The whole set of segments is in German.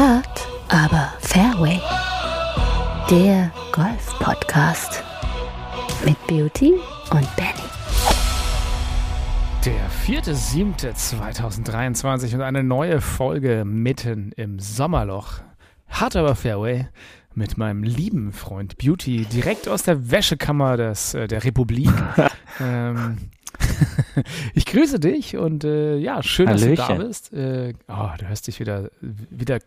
Hard, aber Fairway. Der Golf-Podcast mit Beauty und Benny. Der 4.7.2023 und eine neue Folge mitten im Sommerloch. Hard aber Fairway mit meinem lieben Freund Beauty direkt aus der Wäschekammer des, äh, der Republik. ähm, ich grüße dich und äh, ja, schön, Hallöchen. dass du da bist. Äh, oh, du hörst dich wieder, wieder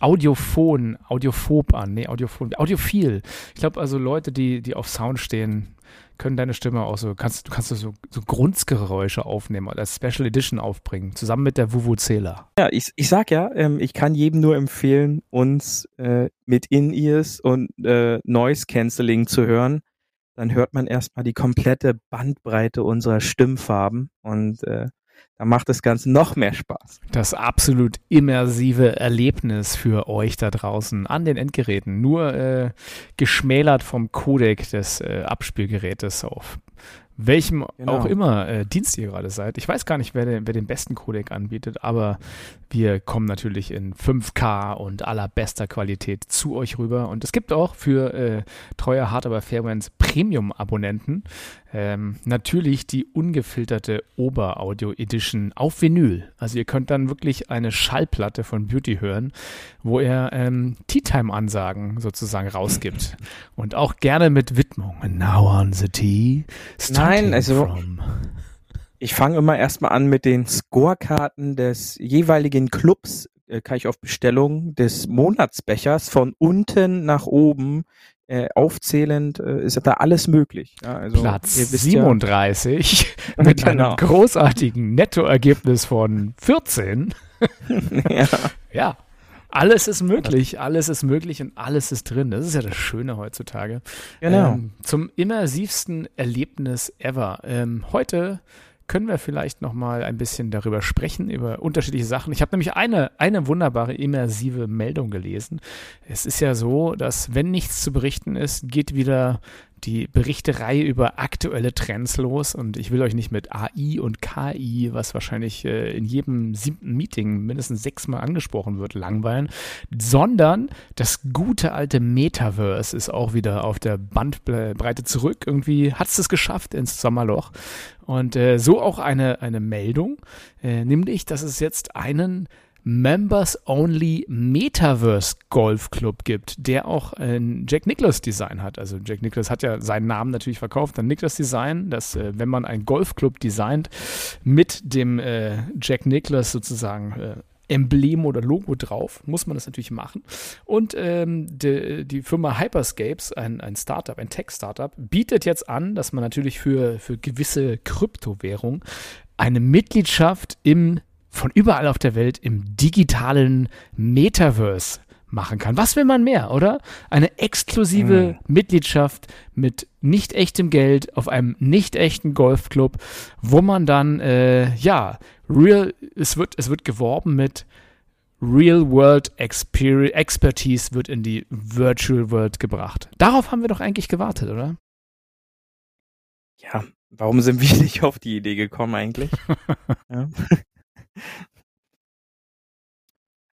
audiophon, audiophob an. Nee, audiophon, audiophil. Ich glaube also Leute, die, die auf Sound stehen, können deine Stimme auch so, kannst du kannst so, so Grundgeräusche aufnehmen oder als Special Edition aufbringen, zusammen mit der Vuvuzela. Ja, ich, ich sag ja, ähm, ich kann jedem nur empfehlen, uns äh, mit In-Ears und äh, Noise Cancelling zu hören. Dann hört man erstmal die komplette Bandbreite unserer Stimmfarben und äh, da macht das Ganze noch mehr Spaß. Das absolut immersive Erlebnis für euch da draußen an den Endgeräten. Nur äh, geschmälert vom Codec des äh, Abspielgerätes auf welchem Genau. auch immer äh, Dienst ihr gerade seid. Ich weiß gar nicht, wer den, wer den besten Codec anbietet, aber wir kommen natürlich in 5K und allerbester Qualität zu euch rüber. Und es gibt auch für äh, treue Hard aber Fairbands Premium-Abonnenten ähm, natürlich die ungefilterte Oberaudio Edition auf Vinyl. Also ihr könnt dann wirklich eine Schallplatte von Beauty hören, wo er ähm, Tea Time Ansagen sozusagen rausgibt und auch gerne mit Widmung. And now on the tea. Starting also- from- Ich fange immer erstmal an mit den Scorekarten des jeweiligen Clubs, äh, kann ich auf Bestellung des Monatsbechers von unten nach oben äh, aufzählend, äh, ist da alles möglich. Ja, also, Platz ihr wisst 37 mit einem Genau. großartigen Nettoergebnis von 14. Ja, ja. Alles ist möglich, alles ist möglich und alles ist drin. Das ist ja das Schöne heutzutage. Genau. Ähm, zum immersivsten Erlebnis ever. Ähm, heute können wir vielleicht noch mal ein bisschen darüber sprechen, über unterschiedliche Sachen. Ich habe nämlich eine, eine wunderbare immersive Meldung gelesen. Es ist ja so, dass wenn nichts zu berichten ist, geht wieder die Berichterei über aktuelle Trends los. Und ich will euch nicht mit AI und KI, was wahrscheinlich äh, in jedem siebten Meeting mindestens sechsmal angesprochen wird, langweilen, sondern das gute alte Metaverse ist auch wieder auf der Bandbreite zurück. Irgendwie hat es es geschafft ins Sommerloch. Und äh, so auch eine, eine Meldung, äh, nämlich, dass es jetzt einen Members-Only Metaverse Golf Club gibt, der auch ein Jack Nicklaus Design hat. Also Jack Nicklaus hat ja seinen Namen natürlich verkauft, dann Nicklaus Design, dass äh, wenn man einen Golfclub designt mit dem äh, Jack Nicklaus sozusagen äh, Emblem oder Logo drauf, muss man das natürlich machen. Und ähm, die, die Firma Hyperscapes, ein, ein Startup, ein Tech-Startup, bietet jetzt an, dass man natürlich für, für gewisse Kryptowährungen eine Mitgliedschaft im von überall auf der Welt im digitalen Metaverse machen kann. Was will man mehr, oder? Eine exklusive Mitgliedschaft mit nicht echtem Geld auf einem nicht echten Golfclub, wo man dann, äh, ja, real, es wird, es wird geworben mit Real World Exper Expertise wird in die Virtual World gebracht. Darauf haben wir doch eigentlich gewartet, oder? ja, warum sind wir nicht auf die Idee gekommen eigentlich? ja.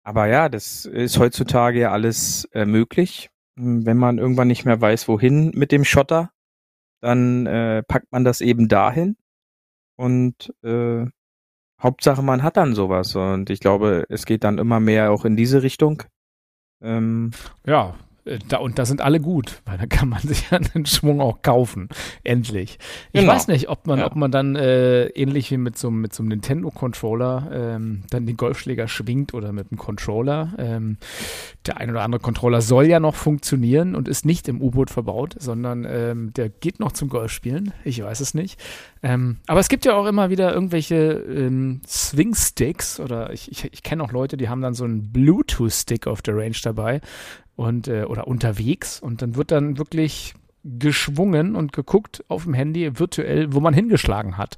Aber ja, das ist heutzutage ja alles äh, möglich. Hm, Wenn man irgendwann nicht mehr weiß, wohin mit dem Schotter, dann äh, packt man das eben dahin. Und äh, Hauptsache, man hat dann sowas. Und ich glaube, es geht dann immer mehr auch in diese Richtung. Ähm, Ja, da, und da sind alle gut, weil dann kann man sich ja einen Schwung auch kaufen. Endlich. Ich Genau. weiß nicht, ob man, Ja. ob man dann äh, ähnlich wie mit so, einem- mit so einem Nintendo-Controller ähm, dann den Golfschläger schwingt oder mit einem Controller. Ähm, der ein oder andere Controller soll ja noch funktionieren und ist nicht im U-Boot verbaut, sondern ähm, der geht noch zum Golfspielen. Ich weiß es nicht. Ähm, aber es gibt ja auch immer wieder irgendwelche ähm, Swing-Sticks oder ich, ich, ich kenne auch Leute, die haben dann so einen Bluetooth-Stick auf der Range dabei und äh, oder unterwegs und dann wird dann wirklich geschwungen und geguckt auf dem Handy virtuell, wo man hingeschlagen hat.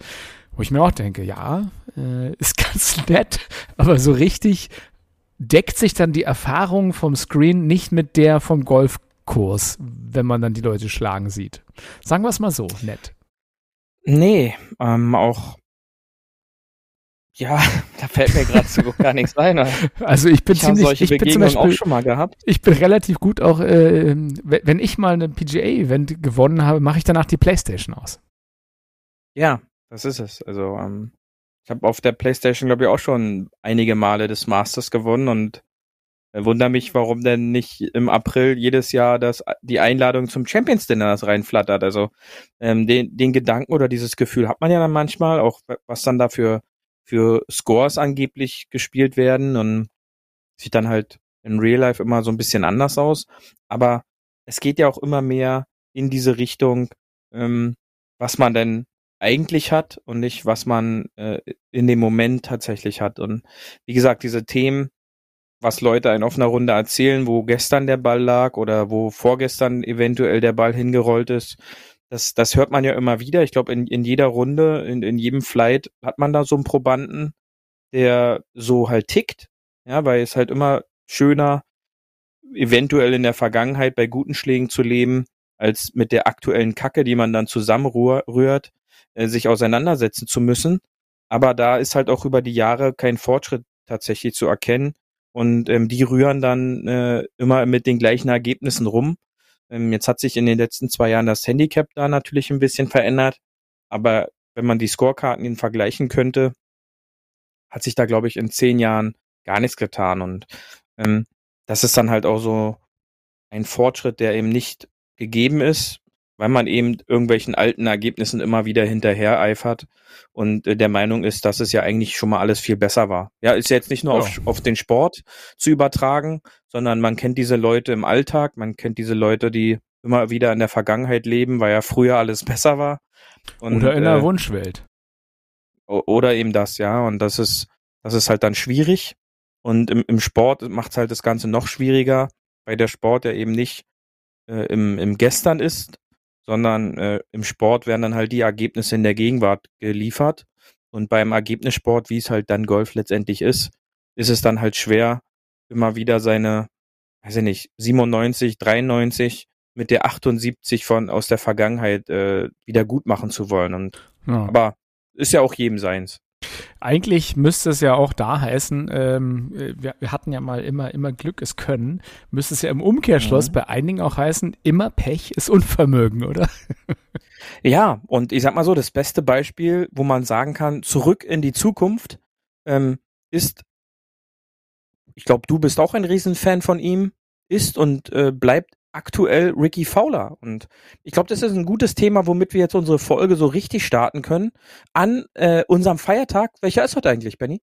Wo ich mir auch denke, ja, äh, ist ganz nett, aber so richtig deckt sich dann die Erfahrung vom Screen nicht mit der vom Golfkurs, wenn man dann die Leute schlagen sieht. Sagen wir es mal so, nett. Nee, ähm, auch Ja, da fällt mir gerade so gar nichts ein. Also ich bin ich ziemlich, solche ich bin zum Beispiel, auch schon mal gehabt. ich bin relativ gut auch, äh, wenn wenn ich mal eine PGA-Event gewonnen habe, mache ich danach die Playstation aus. Ja, das ist es. Also ähm, ich habe auf der PlayStation glaube ich auch schon einige Male des Masters gewonnen und äh, wundere mich, warum denn nicht im April jedes Jahr das die Einladung zum Champions Dinner das reinflattert. Also ähm, den den Gedanken oder dieses Gefühl hat man ja dann manchmal auch, was dann dafür für Scores angeblich gespielt werden und sieht dann halt in Real Life immer so ein bisschen anders aus. Aber es geht ja auch immer mehr in diese Richtung, ähm, was man denn eigentlich hat und nicht, was man äh, in dem Moment tatsächlich hat. Und wie gesagt, diese Themen, was Leute in offener Runde erzählen, wo gestern der Ball lag oder wo vorgestern eventuell der Ball hingerollt ist, das, das hört man ja immer wieder. Ich glaube, in, in jeder Runde, in, in jedem Flight hat man da so einen Probanden, der so halt tickt. Ja, weil es halt immer schöner, eventuell in der Vergangenheit bei guten Schlägen zu leben, als mit der aktuellen Kacke, die man dann zusammenrührt, äh, sich auseinandersetzen zu müssen. Aber da ist halt auch über die Jahre kein Fortschritt tatsächlich zu erkennen. Und ähm, die rühren dann äh, immer mit den gleichen Ergebnissen rum. Ähm, jetzt hat sich in den letzten zwei Jahren das Handicap da natürlich ein bisschen verändert. Aber wenn man die Scorekarten vergleichen könnte, hat sich da, glaube ich, in zehn Jahren gar nichts getan. Und ähm, das ist dann halt auch so ein Fortschritt, der eben nicht gegeben ist, weil man eben irgendwelchen alten Ergebnissen immer wieder hinterher eifert und äh, der Meinung ist, dass es ja eigentlich schon mal alles viel besser war. Ja, ist ja jetzt nicht nur Ja. auf, auf den Sport zu übertragen, sondern man kennt diese Leute im Alltag, man kennt diese Leute, die immer wieder in der Vergangenheit leben, weil ja früher alles besser war. Und, Oder in der äh, Wunschwelt. Oder eben das, ja. Und das ist, das ist halt dann schwierig. Und im, im Sport macht es halt das Ganze noch schwieriger, weil der Sport ja eben nicht äh, im, im Gestern ist, sondern äh, im Sport werden dann halt die Ergebnisse in der Gegenwart geliefert. Und beim Ergebnissport, wie es halt dann Golf letztendlich ist, ist es dann halt schwer, immer wieder seine, weiß ich nicht, 97, 93 mit der 78 von aus der Vergangenheit äh, wieder gut machen zu wollen. Und Ja. aber ist ja auch jedem seins. Eigentlich müsste es ja auch da heißen, ähm, wir, wir hatten ja mal immer, immer Glück ist Können, müsste es ja im Umkehrschluss Mhm. bei einigen auch heißen, immer Pech ist Unvermögen, oder? Ja, und ich sag mal so, das beste Beispiel, wo man sagen kann, zurück in die Zukunft, ähm, ist, ich glaube, du bist auch ein Riesenfan von ihm, ist und äh, bleibt aktuell Ricky Fowler. Und ich glaube, das ist ein gutes Thema, womit wir jetzt unsere Folge so richtig starten können. An äh, unserem Feiertag, welcher ist heute eigentlich, Benny?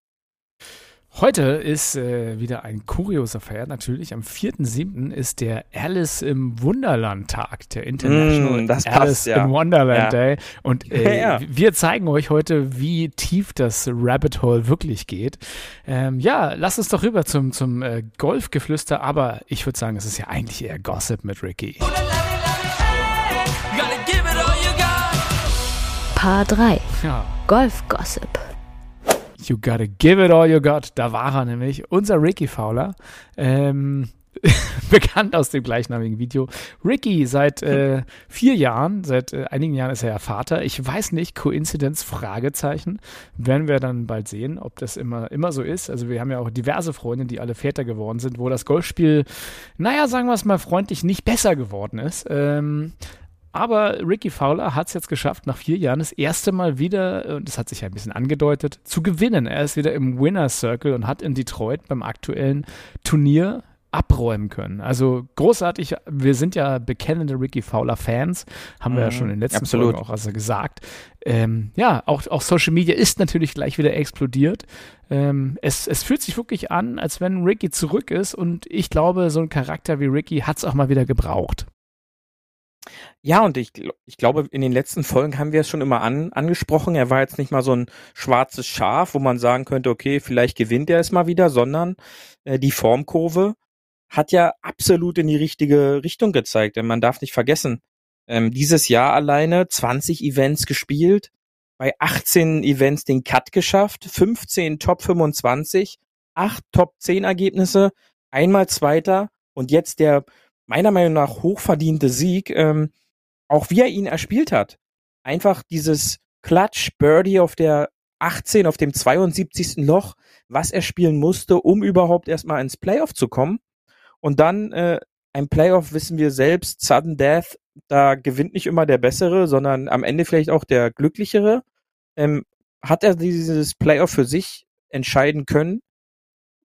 Heute ist äh, wieder ein kurioser Feier. Natürlich, am 4.7. ist der Alice im Wunderland Tag, der International Mm, das passt, Alice ja. im Wonderland Ja. Day. Und äh, Ja. wir zeigen euch heute, wie tief das Rabbit Hole wirklich geht. Ähm, ja, lass uns doch rüber zum, zum äh, Golfgeflüster, aber ich würde sagen, es ist ja eigentlich eher Gossip mit Ricky. Paar 3. Ja. Golf-Gossip. You gotta give it all you got. Da war er nämlich, unser Ricky Fowler. Ähm, bekannt aus dem gleichnamigen Video. Ricky seit äh, vier Jahren, seit äh, einigen Jahren ist er ja Vater. Ich weiß nicht, Coincidence, Fragezeichen. Werden wir dann bald sehen, ob das immer, immer so ist. Also wir haben ja auch diverse Freunde, die alle Väter geworden sind, wo das Golfspiel, naja, sagen wir es mal freundlich, nicht besser geworden ist. Ähm, aber Ricky Fowler hat es jetzt geschafft, nach vier Jahren das erste Mal wieder, und das hat sich ja ein bisschen angedeutet, zu gewinnen. Er ist wieder im Winner Circle und hat in Detroit beim aktuellen Turnier abräumen können. Also großartig, wir sind ja bekennende Ricky Fowler Fans, haben wir ja Mhm, schon in den letzten absolut. Folgen auch also gesagt. Ähm, ja, auch, auch Social Media ist natürlich gleich wieder explodiert. Ähm, es, es fühlt sich wirklich an, als wenn Ricky zurück ist und ich glaube, so ein Charakter wie Ricky hat es auch mal wieder gebraucht. Ja, und ich, ich glaube, in den letzten Folgen haben wir es schon immer an, angesprochen. Er war jetzt nicht mal so ein schwarzes Schaf, wo man sagen könnte, okay, vielleicht gewinnt er es mal wieder, sondern äh, die Formkurve hat ja absolut in die richtige Richtung gezeigt. Denn man darf nicht vergessen, ähm, dieses Jahr alleine 20 Events gespielt, bei 18 Events den Cut geschafft, 15 Top 25, 8 Top 10 Ergebnisse, einmal Zweiter und jetzt der meiner Meinung nach hochverdiente Sieg, ähm, auch wie er ihn erspielt hat. Einfach dieses Clutch Birdie auf der 18 auf dem 72. Loch, was er spielen musste, um überhaupt erstmal ins Playoff zu kommen. Und dann äh, ein Playoff wissen wir selbst, Sudden Death, da gewinnt nicht immer der Bessere, sondern am Ende vielleicht auch der Glücklichere. Ähm, hat er dieses Playoff für sich entscheiden können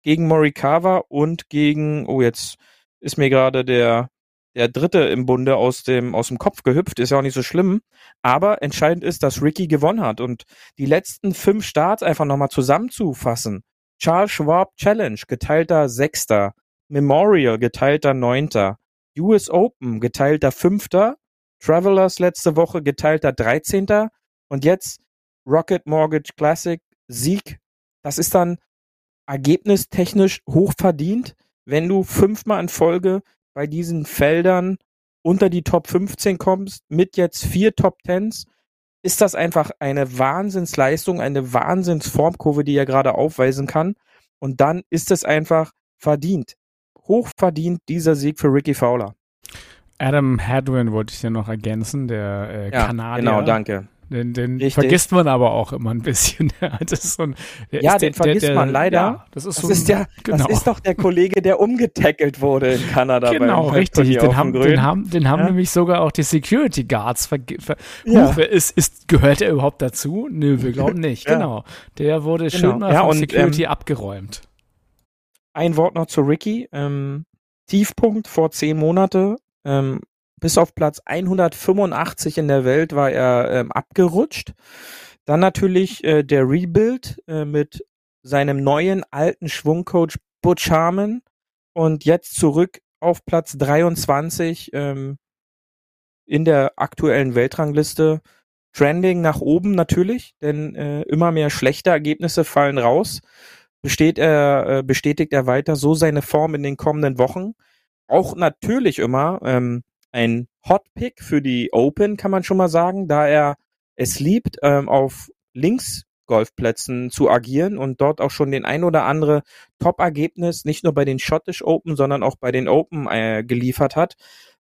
gegen Morikawa und gegen, oh jetzt ist mir gerade der der Dritte im Bunde aus dem aus dem Kopf gehüpft, ist ja auch nicht so schlimm. Aber entscheidend ist, dass Ricky gewonnen hat und die letzten fünf Starts einfach nochmal zusammenzufassen. Charles Schwab Challenge geteilter Sechster, Memorial geteilter Neunter, US Open geteilter Fünfter, Travelers letzte Woche geteilter Dreizehnter und jetzt Rocket Mortgage Classic Sieg. Das ist dann ergebnistechnisch hochverdient, wenn du fünfmal in Folge bei diesen Feldern unter die Top 15 kommst, mit jetzt vier Top 10s, ist das einfach eine Wahnsinnsleistung, eine Wahnsinnsformkurve, die er gerade aufweisen kann. Und dann ist es einfach verdient. Hochverdient dieser Sieg für Ricky Fowler. Adam Hadwin wollte ich ja noch ergänzen, der äh, Ja, Kanadier. genau, danke. Den, den Richtig. vergisst man aber auch immer ein bisschen. so ein, der Ja, ist der, den vergisst der, der, man leider. Ja, das ist Das so ist, ein, ja, genau. das ist doch der Kollege, der umgetackelt wurde in Kanada. Genau, richtig. Den haben, den haben, den haben Ja. nämlich sogar auch die Security Guards verge ver Ja. Huch, ist, ist, gehört er überhaupt dazu? Nö, wir glauben nicht. Ja. Genau. Der wurde Genau. schön mal von und, Security ähm, abgeräumt. Ein Wort noch zu Ricky. Ähm, Tiefpunkt vor zehn Monate. Ähm, bis auf Platz 185 in der Welt war er ähm, abgerutscht. Dann natürlich äh, der Rebuild äh, mit seinem neuen alten Schwungcoach Butch Harmon und jetzt zurück auf Platz 23 ähm, in der aktuellen Weltrangliste. Trending nach oben natürlich, denn äh, immer mehr schlechte Ergebnisse fallen raus. Besteht er, äh, bestätigt er weiter so seine Form in den kommenden Wochen. Auch natürlich immer ähm, ein Hot Pick für die Open, kann man schon mal sagen, da er es liebt, ähm, auf Links-Golfplätzen zu agieren und dort auch schon den ein oder andere Top-Ergebnis nicht nur bei den Scottish Open, sondern auch bei den Open äh, geliefert hat,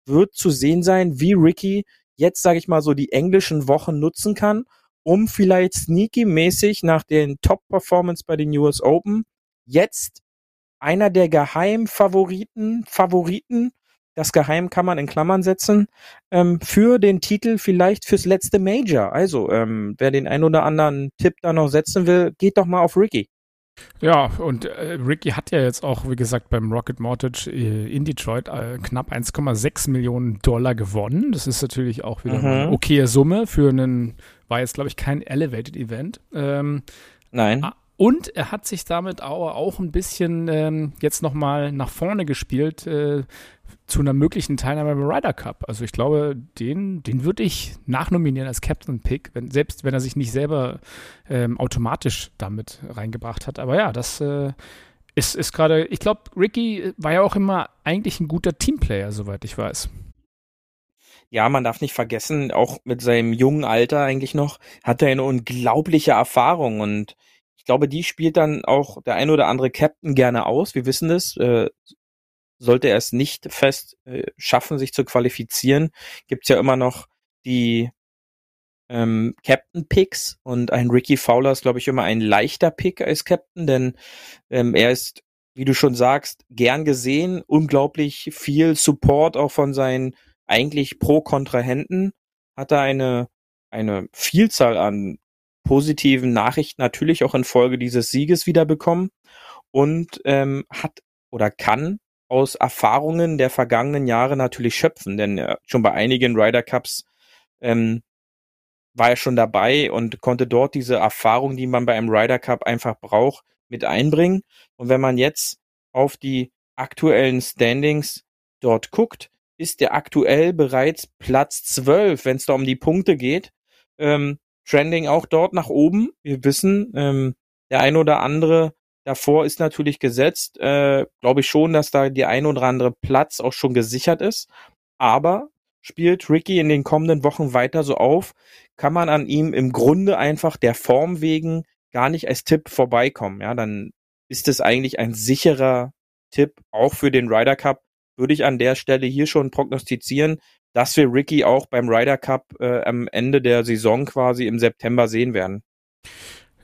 wird zu sehen sein, wie Ricky jetzt, sage ich mal, so die englischen Wochen nutzen kann, um vielleicht sneaky-mäßig nach den Top-Performance bei den US Open jetzt einer der Geheimfavoriten, Favoriten, das Geheim kann man in Klammern setzen, ähm, für den Titel vielleicht fürs letzte Major. Also, ähm, wer den ein oder anderen Tipp da noch setzen will, geht doch mal auf Ricky. Ja, und äh, Ricky hat ja jetzt auch, wie gesagt, beim Rocket Mortgage äh, in Detroit äh, knapp 1,6 Millionen Dollar gewonnen. Das ist natürlich auch wieder Mhm. eine okaye Summe für einen, war jetzt, glaube ich, kein Elevated Event. Ähm, Nein. Ah, Und er hat sich damit auch, auch ein bisschen ähm, jetzt nochmal nach vorne gespielt äh, zu einer möglichen Teilnahme beim Ryder Cup. Also ich glaube, den, den würde ich nachnominieren als Captain Pick, wenn, selbst wenn er sich nicht selber ähm, automatisch damit reingebracht hat. Aber ja, das äh, ist, ist gerade, ich glaube, Ricky war ja auch immer eigentlich ein guter Teamplayer, soweit ich weiß. Ja, man darf nicht vergessen, auch mit seinem jungen Alter eigentlich noch, hat er eine unglaubliche Erfahrung und ich glaube, die spielt dann auch der ein oder andere Captain gerne aus. Wir wissen es. Äh, sollte er es nicht fest äh, schaffen, sich zu qualifizieren, gibt's ja immer noch die ähm, Captain Picks und ein Ricky Fowler ist, glaube ich, immer ein leichter Pick als Captain, denn ähm, er ist, wie du schon sagst, gern gesehen, unglaublich viel Support auch von seinen eigentlich Pro-Kontrahenten, hat er eine, eine Vielzahl an positiven Nachrichten natürlich auch infolge dieses Sieges wiederbekommen und ähm, hat oder kann aus Erfahrungen der vergangenen Jahre natürlich schöpfen, denn äh, schon bei einigen Ryder Cups ähm, war er schon dabei und konnte dort diese Erfahrung, die man bei einem Ryder Cup einfach braucht, mit einbringen. Und wenn man jetzt auf die aktuellen Standings dort guckt, ist der aktuell bereits Platz 12, wenn es da um die Punkte geht. Ähm, Trending auch dort nach oben. Wir wissen, ähm, der ein oder andere davor ist natürlich gesetzt. Äh, Glaube ich schon, dass da die ein oder andere Platz auch schon gesichert ist. Aber spielt Ricky in den kommenden Wochen weiter so auf, kann man an ihm im Grunde einfach der Form wegen gar nicht als Tipp vorbeikommen. Ja, dann ist es eigentlich ein sicherer Tipp, auch für den Ryder Cup. Würde ich an der Stelle hier schon prognostizieren, dass wir Ricky auch beim Ryder Cup äh, am Ende der Saison quasi im September sehen werden.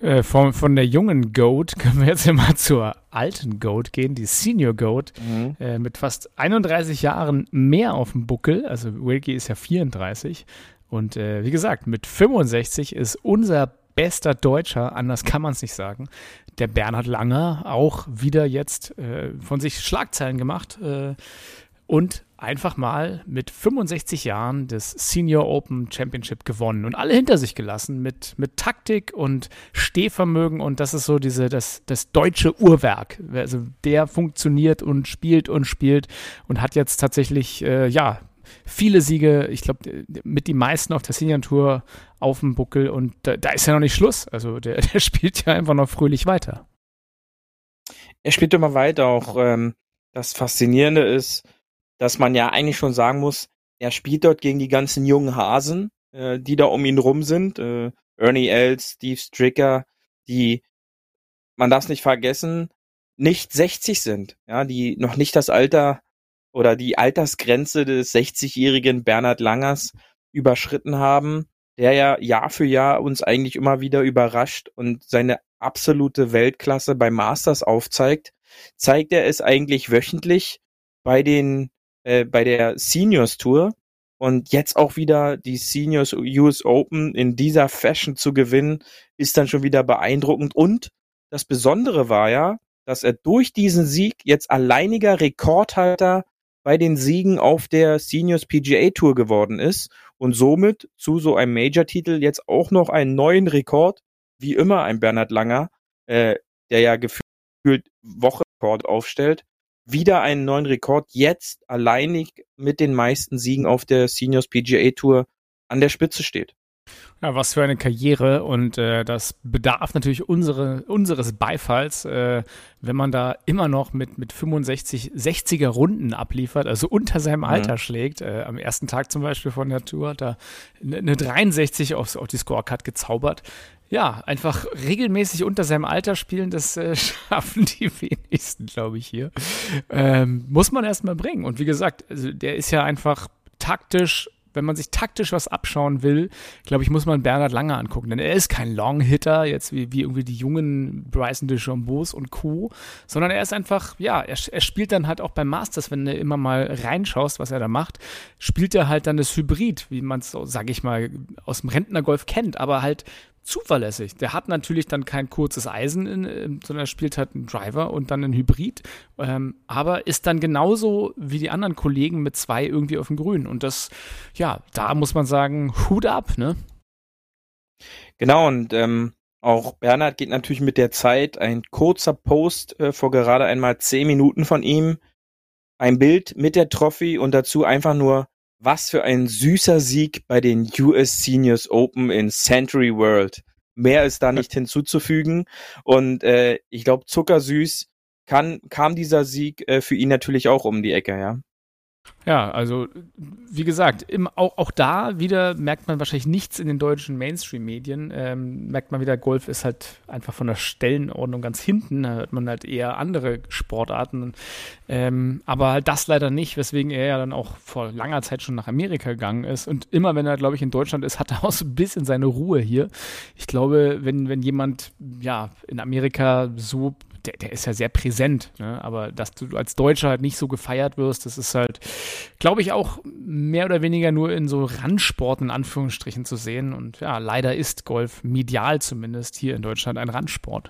Äh, von, von der jungen Goat können wir jetzt immer zur alten Goat gehen, die Senior Goat, Mhm. äh, mit fast 31 Jahren mehr auf dem Buckel. Also Wilkie ist ja 34. Und äh, wie gesagt, mit 65 ist unser bester Deutscher, anders kann man es nicht sagen, der Bernhard Langer, auch wieder jetzt äh, von sich Schlagzeilen gemacht äh, und einfach mal mit 65 Jahren das Senior Open Championship gewonnen und alle hinter sich gelassen mit, mit Taktik und Stehvermögen und das ist so diese, das, das deutsche Uhrwerk. Also der funktioniert und spielt und spielt und hat jetzt tatsächlich, äh, ja, viele Siege, ich glaube, mit die meisten auf der Senior Tour auf dem Buckel und da, da ist ja noch nicht Schluss. Also der, der spielt ja einfach noch fröhlich weiter. Er spielt immer weiter. Auch ähm, das Faszinierende ist, dass man ja eigentlich schon sagen muss, er spielt dort gegen die ganzen jungen Hasen, äh, die da um ihn rum sind. Äh, Ernie Els, Steve Stricker, die, man darf es nicht vergessen, nicht 60 sind. Ja, die noch nicht das Alter oder die Altersgrenze des 60-jährigen Bernhard Langers überschritten haben, der ja Jahr für Jahr uns eigentlich immer wieder überrascht und seine absolute Weltklasse bei Masters aufzeigt, zeigt er es eigentlich wöchentlich bei den äh, bei der Seniors Tour und jetzt auch wieder die Seniors US Open in dieser Fashion zu gewinnen, ist dann schon wieder beeindruckend. Und das Besondere war ja, dass er durch diesen Sieg jetzt alleiniger Rekordhalter bei den Siegen auf der Seniors PGA Tour geworden ist und somit zu so einem Major-Titel jetzt auch noch einen neuen Rekord, wie immer ein Bernhard Langer, äh, der ja gefühlt Wochenrekord aufstellt, wieder einen neuen Rekord, jetzt alleinig mit den meisten Siegen auf der Seniors PGA Tour an der Spitze steht. Ja, was für eine Karriere und äh, das bedarf natürlich unsere, unseres Beifalls, äh, wenn man da immer noch mit, mit 65, 60er Runden abliefert, also unter seinem Alter Mhm. schlägt. Äh, am ersten Tag zum Beispiel von der Tour hat er eine eine 63 aufs, auf die Scorecard gezaubert. Ja, einfach regelmäßig unter seinem Alter spielen, das äh, schaffen die wenigsten, glaube ich, hier. Ähm, muss man erstmal bringen. Und wie gesagt, also der ist ja einfach taktisch wenn man sich taktisch was abschauen will, glaube ich, muss man Bernhard Lange angucken. Denn er ist kein Long-Hitter, jetzt wie, wie irgendwie die jungen Bryson DeChambeaus und Co., sondern er ist einfach, ja, er, er spielt dann halt auch beim Masters, wenn du immer mal reinschaust, was er da macht, spielt er halt dann das Hybrid, wie man es, so, sag ich mal, aus dem Rentnergolf kennt, aber halt zuverlässig. Der hat natürlich dann kein kurzes Eisen, in, ähm, sondern er spielt halt einen Driver und dann einen Hybrid, ähm, aber ist dann genauso wie die anderen Kollegen mit zwei irgendwie auf dem Grün. Und das, ja, da muss man sagen, Hut ab, ne? Genau, und ähm, auch Bernhard geht natürlich mit der Zeit. Ein kurzer Post äh, vor gerade einmal zehn Minuten von ihm. Ein Bild mit der Trophy und dazu einfach nur, was für ein süßer Sieg bei den US Seniors Open in Century World. Mehr ist da nicht hinzuzufügen. Und äh, ich glaube, zuckersüß kann, kam dieser Sieg äh, für ihn natürlich auch um die Ecke, ja. Ja, also wie gesagt, im, auch, auch da wieder merkt man wahrscheinlich nichts in den deutschen Mainstream-Medien. Ähm, merkt man wieder, Golf ist halt einfach von der Stellenordnung ganz hinten. Da hört man halt eher andere Sportarten. Ähm, aber halt das leider nicht, weswegen er ja dann auch vor langer Zeit schon nach Amerika gegangen ist. Und immer wenn er, glaube ich, in Deutschland ist, hat er auch so ein bisschen seine Ruhe hier. Ich glaube, wenn, wenn jemand ja in Amerika so der, der ist ja sehr präsent, ne? aber dass du als Deutscher halt nicht so gefeiert wirst, das ist halt, glaube ich, auch mehr oder weniger nur in so Randsporten in Anführungsstrichen zu sehen. Und ja, leider ist Golf medial zumindest hier in Deutschland ein Randsport.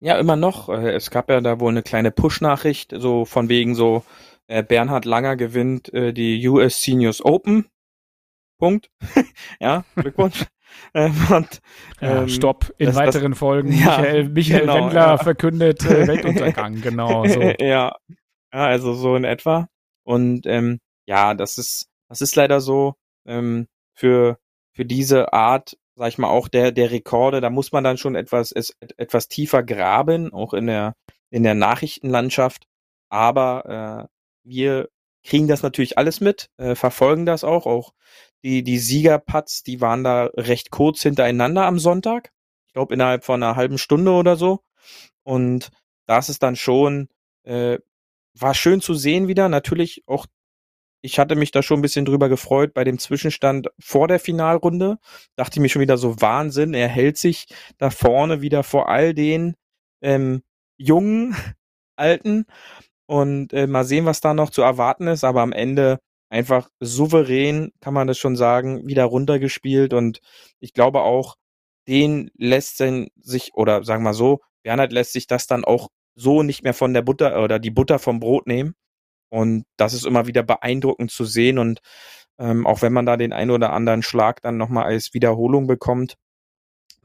Ja, immer noch. Äh, Es gab ja da wohl eine kleine Push-Nachricht, so von wegen so, äh, Bernhard Langer gewinnt äh, die US Seniors Open. Punkt. ja, Glückwunsch. Ähm, und, Ja, ähm, Stopp. In das- das- weiteren Folgen. Ja, Michael, Michael genau, Wendler ja. verkündet äh, Weltuntergang. Genau so. ja. ja, also so in etwa. Und ähm, ja, das ist, das ist leider so ähm, für für diese Art, sag ich mal, auch der der Rekorde. Da muss man dann schon etwas es, etwas tiefer graben, auch in der in der Nachrichtenlandschaft. Aber äh, wir kriegen das natürlich alles mit, äh, verfolgen das auch. Auch die die Siegerputts, die waren da recht kurz hintereinander am Sonntag. Ich glaube innerhalb von einer halben Stunde oder so. Und das ist dann schon äh, war schön zu sehen wieder. Natürlich auch ich hatte mich da schon ein bisschen drüber gefreut bei dem Zwischenstand vor der Finalrunde. Dachte ich mir schon wieder so Wahnsinn. Er hält sich da vorne wieder vor all den ähm, jungen, alten. Und äh, mal sehen, was da noch zu erwarten ist. Aber am Ende einfach souverän, kann man das schon sagen, wieder runtergespielt. Und ich glaube auch, den lässt sich, oder sagen wir so, Bernhard lässt sich das dann auch so nicht mehr von der Butter oder die Butter vom Brot nehmen. Und das ist immer wieder beeindruckend zu sehen. Und ähm, auch wenn man da den einen oder anderen Schlag dann nochmal als Wiederholung bekommt,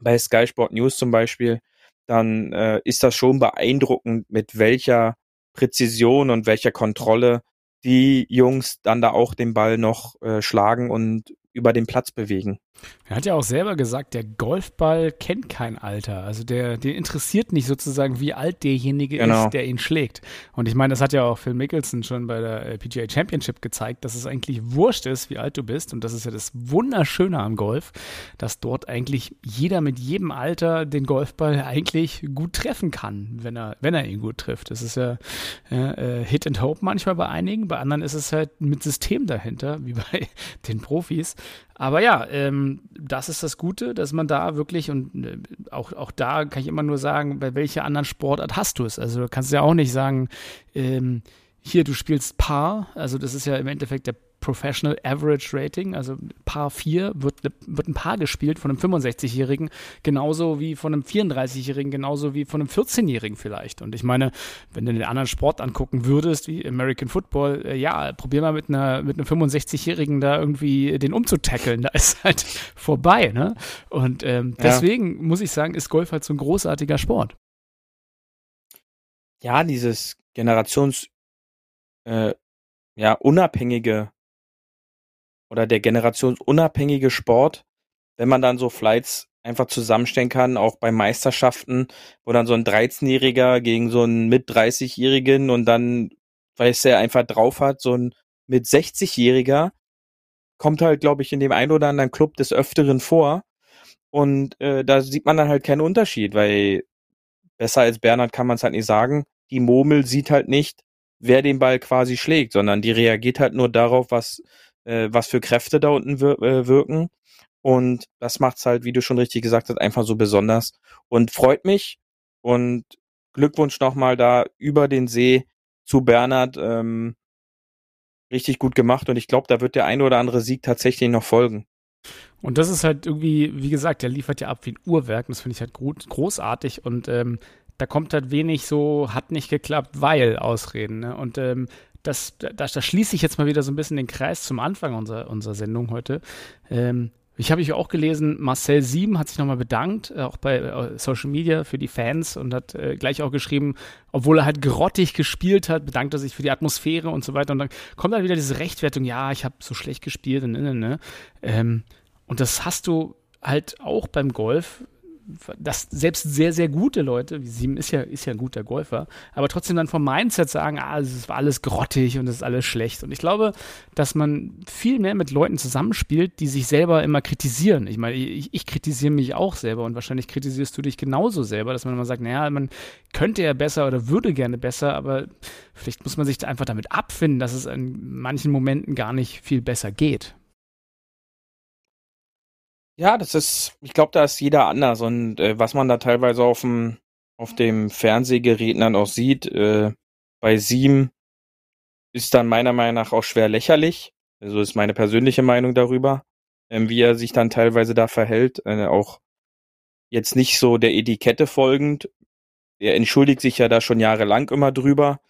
bei Sky Sport News zum Beispiel, dann äh, ist das schon beeindruckend, mit welcher Präzision und welcher Kontrolle die Jungs dann da auch den Ball noch äh, schlagen und über den Platz bewegen. Er hat ja auch selber gesagt, der Golfball kennt kein Alter. Also der, den interessiert nicht sozusagen, wie alt derjenige genau. ist, der ihn schlägt. Und ich meine, das hat ja auch Phil Mickelson schon bei der äh, PGA Championship gezeigt, dass es eigentlich wurscht ist, wie alt du bist. Und das ist ja das Wunderschöne am Golf, dass dort eigentlich jeder mit jedem Alter den Golfball eigentlich gut treffen kann, wenn er, wenn er ihn gut trifft. Das ist ja, ja äh, Hit and Hope manchmal bei einigen, bei anderen ist es halt mit System dahinter, wie bei den Profis. Aber ja, ähm, das ist das Gute, dass man da wirklich und äh, auch, auch da kann ich immer nur sagen, bei welcher anderen Sportart hast du es? Also du kannst ja auch nicht sagen, ähm, hier du spielst Paar, also das ist ja im Endeffekt der Professional Average Rating, also Paar 4 wird, wird ein Paar gespielt von einem 65-Jährigen, genauso wie von einem 34-Jährigen, genauso wie von einem 14-Jährigen vielleicht. Und ich meine, wenn du den anderen Sport angucken würdest, wie American Football, äh, ja, probier mal mit einer mit einem 65-Jährigen da irgendwie den umzutackeln, da ist halt vorbei, ne? Und ähm, deswegen ja. muss ich sagen, ist Golf halt so ein großartiger Sport. Ja, dieses Generations äh, ja, unabhängige oder der generationsunabhängige Sport, wenn man dann so Flights einfach zusammenstellen kann, auch bei Meisterschaften, wo dann so ein 13-Jähriger gegen so einen mit 30-Jährigen und dann, weil es er einfach drauf hat, so ein mit 60-Jähriger, kommt halt, glaube ich, in dem einen oder anderen Club des Öfteren vor. Und äh, da sieht man dann halt keinen Unterschied, weil besser als Bernhard kann man es halt nicht sagen. Die Murmel sieht halt nicht, wer den Ball quasi schlägt, sondern die reagiert halt nur darauf, was äh, was für Kräfte da unten wir äh, wirken. Und das macht's halt, wie du schon richtig gesagt hast, einfach so besonders. Und freut mich. Und Glückwunsch nochmal da über den See zu Bernhard. Ähm, richtig gut gemacht. Und ich glaube, da wird der ein oder andere Sieg tatsächlich noch folgen. Und das ist halt irgendwie, wie gesagt, der liefert ja ab wie ein Uhrwerk. Und das finde ich halt großartig. Und ähm, da kommt halt wenig so, hat nicht geklappt, weil Ausreden. Ne? Und ähm, das, das, das schließe ich jetzt mal wieder so ein bisschen den Kreis zum Anfang unserer, unserer Sendung heute. Ähm, ich habe ich auch gelesen, Marcel Sieben hat sich nochmal bedankt, äh, auch bei äh, Social Media für die Fans und hat äh, gleich auch geschrieben, obwohl er halt grottig gespielt hat, bedankt er sich für die Atmosphäre und so weiter. Und dann kommt halt wieder diese Rechtfertigung, ja, ich habe so schlecht gespielt und, ne, ne. Ähm, und das hast du halt auch beim Golf dass selbst sehr, sehr gute Leute, wie Sieben ist ja, ist ja ein guter Golfer, aber trotzdem dann vom Mindset sagen, ah, es war alles grottig und es ist alles schlecht. Und ich glaube, dass man viel mehr mit Leuten zusammenspielt, die sich selber immer kritisieren. Ich meine, ich, ich kritisiere mich auch selber und wahrscheinlich kritisierst du dich genauso selber, dass man immer sagt, naja, man könnte ja besser oder würde gerne besser, aber vielleicht muss man sich einfach damit abfinden, dass es in manchen Momenten gar nicht viel besser geht. Ja, das ist, ich glaube, da ist jeder anders und äh, was man da teilweise auf dem auf dem Fernsehgerät dann auch sieht, äh, bei Sieben ist dann meiner Meinung nach auch schwer lächerlich. Also ist meine persönliche Meinung darüber, ähm, wie er sich dann teilweise da verhält, äh, auch jetzt nicht so der Etikette folgend. Er entschuldigt sich ja da schon jahrelang immer drüber.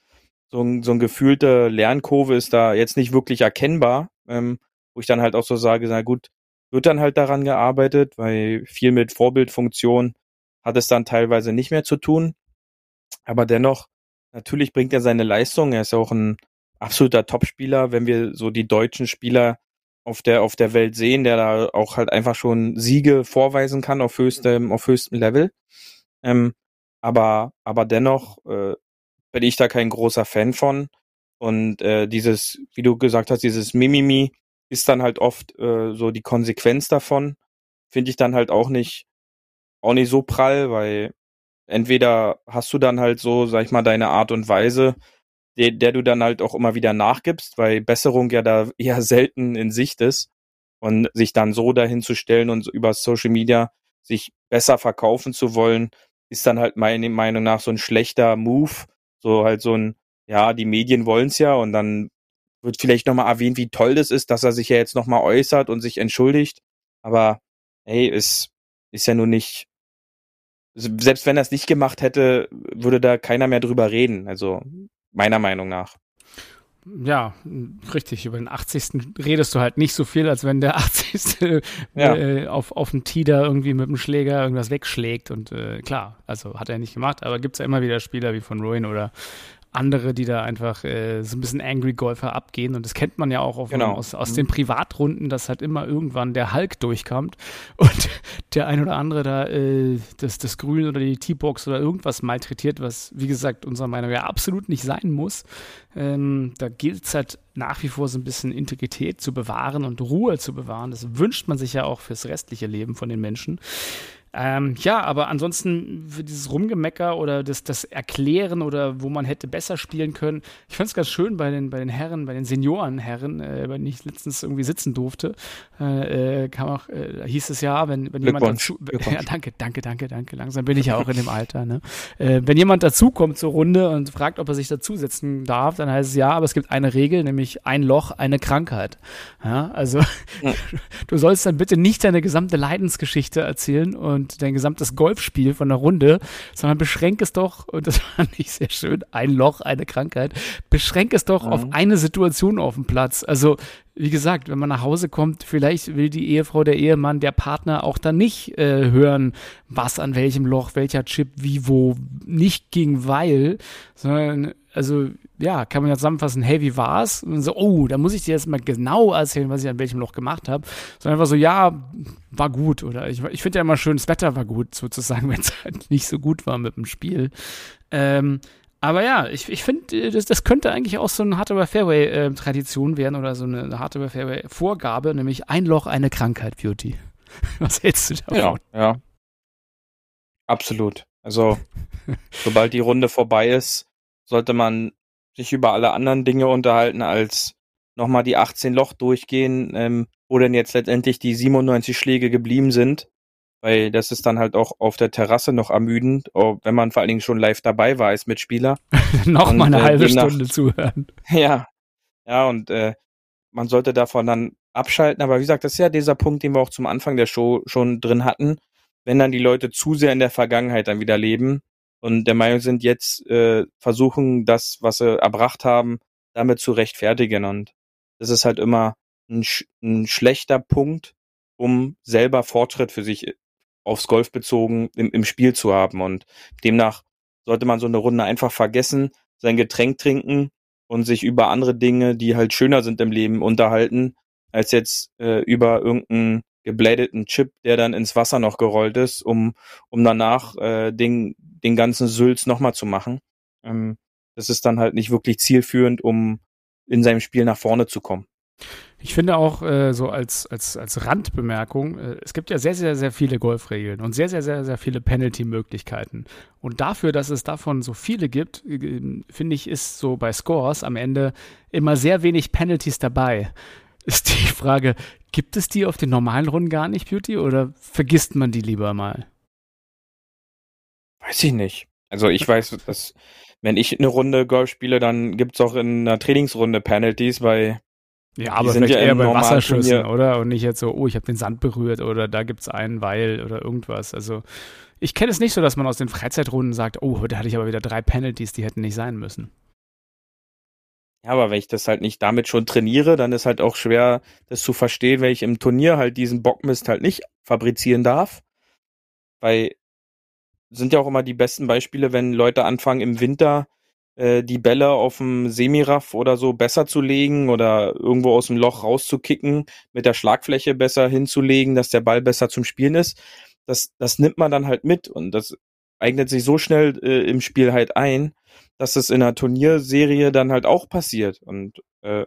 So ein, so ein gefühlte Lernkurve ist da jetzt nicht wirklich erkennbar, ähm, wo ich dann halt auch so sage, na gut, wird dann halt daran gearbeitet, weil viel mit Vorbildfunktion hat es dann teilweise nicht mehr zu tun. Aber dennoch, natürlich bringt er seine Leistung. Er ist auch ein absoluter Topspieler, wenn wir so die deutschen Spieler auf der, auf der Welt sehen, der da auch halt einfach schon Siege vorweisen kann auf höchstem, auf höchstem Level. Ähm, aber, aber dennoch äh, bin ich da kein großer Fan von. Und äh, dieses, wie du gesagt hast, dieses Mimimi, ist dann halt oft äh, so die Konsequenz davon. Finde ich dann halt auch nicht, auch nicht so prall, weil entweder hast du dann halt so, sag ich mal, deine Art und Weise der, der du dann halt auch immer wieder nachgibst, weil Besserung ja da eher selten in Sicht ist. Und sich dann so dahin zu stellen und über Social Media sich besser verkaufen zu wollen, ist dann halt meiner Meinung nach so ein schlechter Move. So halt so ein, ja, die Medien wollen's ja und dann wird vielleicht nochmal erwähnt, wie toll das ist, dass er sich ja jetzt nochmal äußert und sich entschuldigt. Aber hey, es ist ja nur nicht, selbst wenn er es nicht gemacht hätte, würde da keiner mehr drüber reden. Also meiner Meinung nach. Ja, richtig. Über den 80. redest du halt nicht so viel, als wenn der 80. Ja. Äh, auf, auf dem Tee da irgendwie mit dem Schläger irgendwas wegschlägt. Und äh, klar, also hat er nicht gemacht, aber gibt es ja immer wieder Spieler wie von Ruin oder andere, die da einfach äh, so ein bisschen Angry Golfer abgehen. Und das kennt man ja auch auf, Genau. aus, aus Mhm. den Privatrunden, dass halt immer irgendwann der Hulk durchkommt und der ein oder andere da äh, das, das Grün oder die T-Box oder irgendwas malträtiert, was, wie gesagt, unserer Meinung nach absolut nicht sein muss. Ähm, da gilt es halt nach wie vor so ein bisschen Integrität zu bewahren und Ruhe zu bewahren. Das wünscht man sich ja auch fürs restliche Leben von den Menschen. Ähm, ja, aber ansonsten für dieses Rumgemecker oder das, das Erklären oder wo man hätte besser spielen können. Ich fand es ganz schön bei den, bei den Herren, bei den Seniorenherren, äh, denen ich letztens irgendwie sitzen durfte, äh, äh, kam auch, äh, da hieß es ja, wenn, wenn jemand dazu. Ja, danke, danke, danke, danke. Langsam bin ich ja auch in dem Alter. Ne? Äh, wenn jemand dazukommt zur Runde und fragt, ob er sich dazusetzen darf, dann heißt es ja, aber es gibt eine Regel, nämlich ein Loch, eine Krankheit. Ja, also Ja. du sollst dann bitte nicht deine gesamte Leidensgeschichte erzählen und dein gesamtes Golfspiel von der Runde, sondern beschränk es doch, und das fand ich sehr schön, ein Loch, eine Krankheit, beschränk es doch Mhm. auf eine Situation auf dem Platz. Also, wie gesagt, wenn man nach Hause kommt, vielleicht will die Ehefrau, der Ehemann, der Partner auch dann nicht äh, hören, was an welchem Loch, welcher Chip, wie, wo, nicht gegen weil, sondern, also, ja, kann man ja zusammenfassen, hey, wie war's? Und so, oh, da muss ich dir jetzt mal genau erzählen, was ich an welchem Loch gemacht habe. Sondern einfach so, ja, war gut. Oder ich, ich finde ja immer schön, das Wetter war gut, sozusagen, wenn es halt nicht so gut war mit dem Spiel. Ähm, aber ja, ich, ich finde, das, das könnte eigentlich auch so eine Hard Over Fairway-Tradition werden oder so eine Hard Over Fairway-Vorgabe, nämlich ein Loch, eine Krankheit, Beauty. Was hältst du davon? Ja, ja. Absolut. Also, sobald die Runde vorbei ist, sollte man sich über alle anderen Dinge unterhalten, als nochmal die 18 Loch durchgehen, ähm, wo denn jetzt letztendlich die 97 Schläge geblieben sind. Weil das ist dann halt auch auf der Terrasse noch ermüdend, oh, wenn man vor allen Dingen schon live dabei war als Mitspieler. Noch Und, mal eine äh, halbe Stunde zuhören. Ja, ja, und äh, man sollte davon dann abschalten. Aber wie gesagt, das ist ja dieser Punkt, den wir auch zum Anfang der Show schon drin hatten. Wenn dann die Leute zu sehr in der Vergangenheit dann wieder leben und der Meinung sind, jetzt äh, versuchen, das, was sie erbracht haben, damit zu rechtfertigen. Und das ist halt immer ein, sch ein schlechter Punkt, um selber Fortschritt für sich aufs Golf bezogen im, im Spiel zu haben. Und demnach sollte man so eine Runde einfach vergessen, sein Getränk trinken und sich über andere Dinge, die halt schöner sind im Leben, unterhalten, als jetzt äh, über irgendeinen geblädeten Chip, der dann ins Wasser noch gerollt ist, um, um danach äh, den, den ganzen Sülz nochmal zu machen. Ähm, das ist dann halt nicht wirklich zielführend, um in seinem Spiel nach vorne zu kommen. Ich finde auch äh, so als, als, als Randbemerkung, äh, es gibt ja sehr, sehr, sehr viele Golfregeln und sehr, sehr, sehr, sehr viele Penalty-Möglichkeiten. Und dafür, dass es davon so viele gibt, äh, finde ich, ist so bei Scores am Ende immer sehr wenig Penalties dabei. Ist die Frage, gibt es die auf den normalen Runden gar nicht, Beauty, oder vergisst man die lieber mal? Weiß ich nicht. Also ich weiß, dass wenn ich eine Runde Golf spiele, dann gibt's auch in einer Trainingsrunde Penalties, weil Ja, aber sind vielleicht ja eher bei Wasserschüssen, Turnier- oder? Und nicht jetzt so, oh, ich habe den Sand berührt oder da gibt's einen, weil oder irgendwas. Also ich kenne es nicht so, dass man aus den Freizeitrunden sagt, oh, heute hatte ich aber wieder drei Penalties, die hätten nicht sein müssen. Ja, aber wenn ich das halt nicht damit schon trainiere, dann ist halt auch schwer, das zu verstehen, wenn ich im Turnier halt diesen Bockmist halt nicht fabrizieren darf. Weil sind ja auch immer die besten Beispiele, wenn Leute anfangen im Winter äh, die Bälle auf dem Semiraff oder so besser zu legen oder irgendwo aus dem Loch rauszukicken, mit der Schlagfläche besser hinzulegen, dass der Ball besser zum Spielen ist. Das, das nimmt man dann halt mit und das eignet sich so schnell äh, im Spiel halt ein, dass es in einer Turnierserie dann halt auch passiert. Und äh,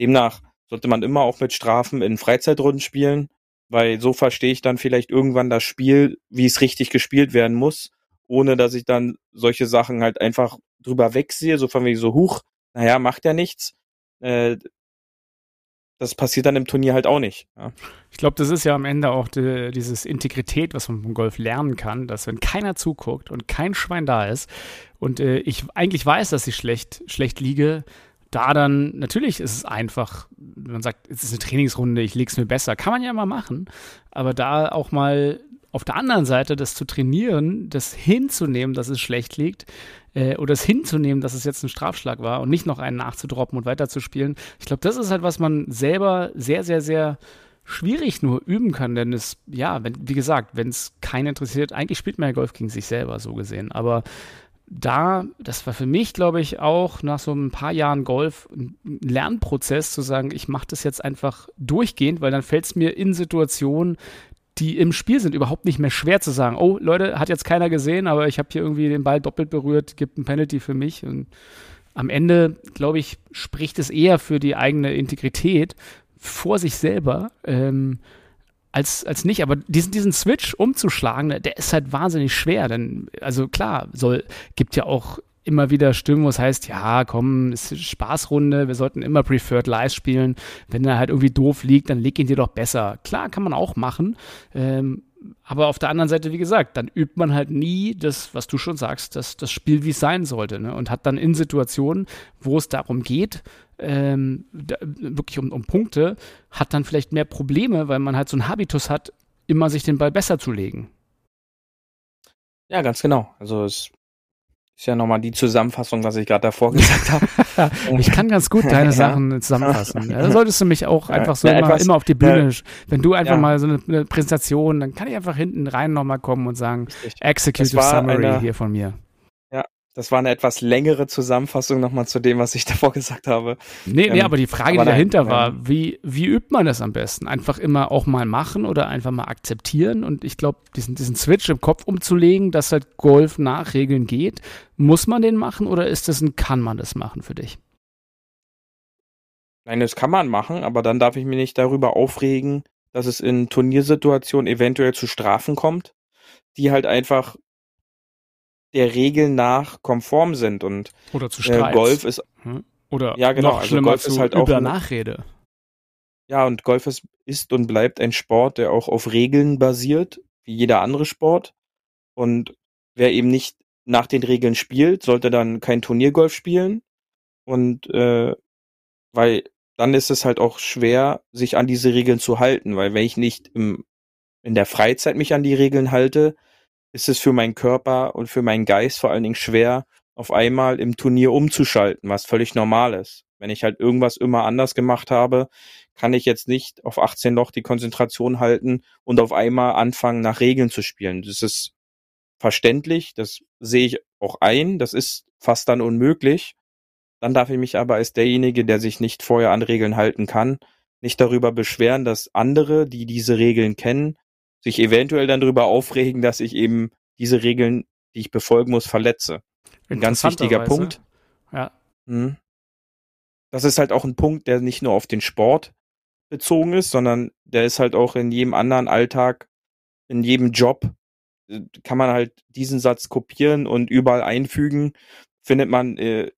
demnach sollte man immer auch mit Strafen in Freizeitrunden spielen, weil so verstehe ich dann vielleicht irgendwann das Spiel, wie es richtig gespielt werden muss, ohne dass ich dann solche Sachen halt einfach drüber wegsehe, so von wegen so, huch, naja, macht ja nichts. Äh, das passiert dann im Turnier halt auch nicht. Ja. Ich glaube, das ist ja am Ende auch die, dieses Integrität, was man vom Golf lernen kann, dass wenn keiner zuguckt und kein Schwein da ist und äh, ich eigentlich weiß, dass ich schlecht, schlecht liege, da dann, natürlich ist es einfach, man sagt, es ist eine Trainingsrunde, ich lege es mir besser, kann man ja mal machen, aber da auch mal auf der anderen Seite das zu trainieren, das hinzunehmen, dass es schlecht liegt, äh, oder es hinzunehmen, dass es jetzt ein Strafschlag war und nicht noch einen nachzudroppen und weiterzuspielen. Ich glaube, das ist halt, was man selber sehr, sehr, sehr schwierig nur üben kann, denn es, ja, wenn, wie gesagt, wenn es keinen interessiert, eigentlich spielt man ja Golf gegen sich selber, so gesehen, aber da, das war für mich, glaube ich, auch nach so ein paar Jahren Golf ein Lernprozess zu sagen, ich mache das jetzt einfach durchgehend, weil dann fällt es mir in Situationen, die im Spiel sind, überhaupt nicht mehr schwer zu sagen, oh Leute, hat jetzt keiner gesehen, aber ich habe hier irgendwie den Ball doppelt berührt, gibt ein Penalty für mich. Und am Ende, glaube ich, spricht es eher für die eigene Integrität vor sich selber. Ähm, als, als nicht. Aber diesen, diesen Switch umzuschlagen, der ist halt wahnsinnig schwer. Denn, also klar, soll, gibt ja auch immer wieder Stimmen, wo es heißt, ja, komm, ist Spaßrunde, wir sollten immer Preferred Lies spielen. Wenn er halt irgendwie doof liegt, dann leg ihn dir doch besser. Klar, kann man auch machen. Ähm, aber auf der anderen Seite, wie gesagt, dann übt man halt nie das, was du schon sagst, das, das Spiel, wie es sein sollte. Ne? Und hat dann in Situationen, wo es darum geht, ähm, da, wirklich um, um Punkte, hat dann vielleicht mehr Probleme, weil man halt so einen Habitus hat, immer sich den Ball besser zu legen. Ja, ganz genau. Also es ist ja nochmal die Zusammenfassung, was ich gerade davor gesagt habe. ich kann ganz gut deine Sachen zusammenfassen. Ja, da solltest du mich auch einfach so ja, immer, etwas, immer, auf die Bühne. Ja, wenn du einfach mal so eine, eine, Präsentation, dann kann ich einfach hinten rein nochmal kommen und sagen, Executive Summary eine, hier von mir. Das war eine etwas längere Zusammenfassung nochmal zu dem, was ich davor gesagt habe. Nee, ähm, nee aber die Frage, aber die dahinter nein, war, wie, wie übt man das am besten? Einfach immer auch mal machen oder einfach mal akzeptieren? Und ich glaube, diesen, diesen Switch im Kopf umzulegen, dass halt Golf nach Regeln geht, muss man den machen oder ist das ein, kann man das machen für dich? Nein, das kann man machen, aber dann darf ich mich nicht darüber aufregen, dass es in Turniersituationen eventuell zu Strafen kommt, die halt einfach der Regeln nach konform sind und oder zu Streits. Äh, Golf ist hm? oder ja genau, noch also Golf ist halt auch Nachrede. Ja, und Golf ist, ist und bleibt ein Sport, der auch auf Regeln basiert, wie jeder andere Sport. Und wer eben nicht nach den Regeln spielt, sollte dann kein Turniergolf spielen. Und äh, weil dann ist es halt auch schwer, sich an diese Regeln zu halten, weil wenn ich nicht im, in der Freizeit mich an die Regeln halte, ist es für meinen Körper und für meinen Geist vor allen Dingen schwer, auf einmal im Turnier umzuschalten, was völlig normal ist. Wenn ich halt irgendwas immer anders gemacht habe, kann ich jetzt nicht auf 18 Loch die Konzentration halten und auf einmal anfangen, nach Regeln zu spielen. Das ist verständlich, das sehe ich auch ein, das ist fast dann unmöglich. Dann darf ich mich aber als derjenige, der sich nicht vorher an Regeln halten kann, nicht darüber beschweren, dass andere, die diese Regeln kennen, sich eventuell dann darüber aufregen, dass ich eben diese Regeln, die ich befolgen muss, verletze. Ein ganz wichtiger Punkt. Ja. Hm. Das ist halt auch ein Punkt, der nicht nur auf den Sport bezogen ist, sondern der ist halt auch in jedem anderen Alltag, in jedem Job, äh, kann man halt diesen Satz kopieren und überall einfügen, findet man äh,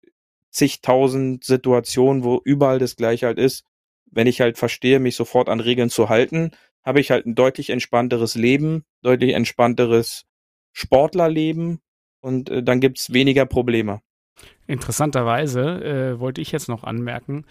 zigtausend Situationen, wo überall das gleiche halt ist. Wenn ich halt verstehe, mich sofort an Regeln zu halten, habe ich halt ein deutlich entspannteres Leben, deutlich entspannteres Sportlerleben und äh, dann gibt's weniger Probleme. Interessanterweise äh, wollte ich jetzt noch anmerken,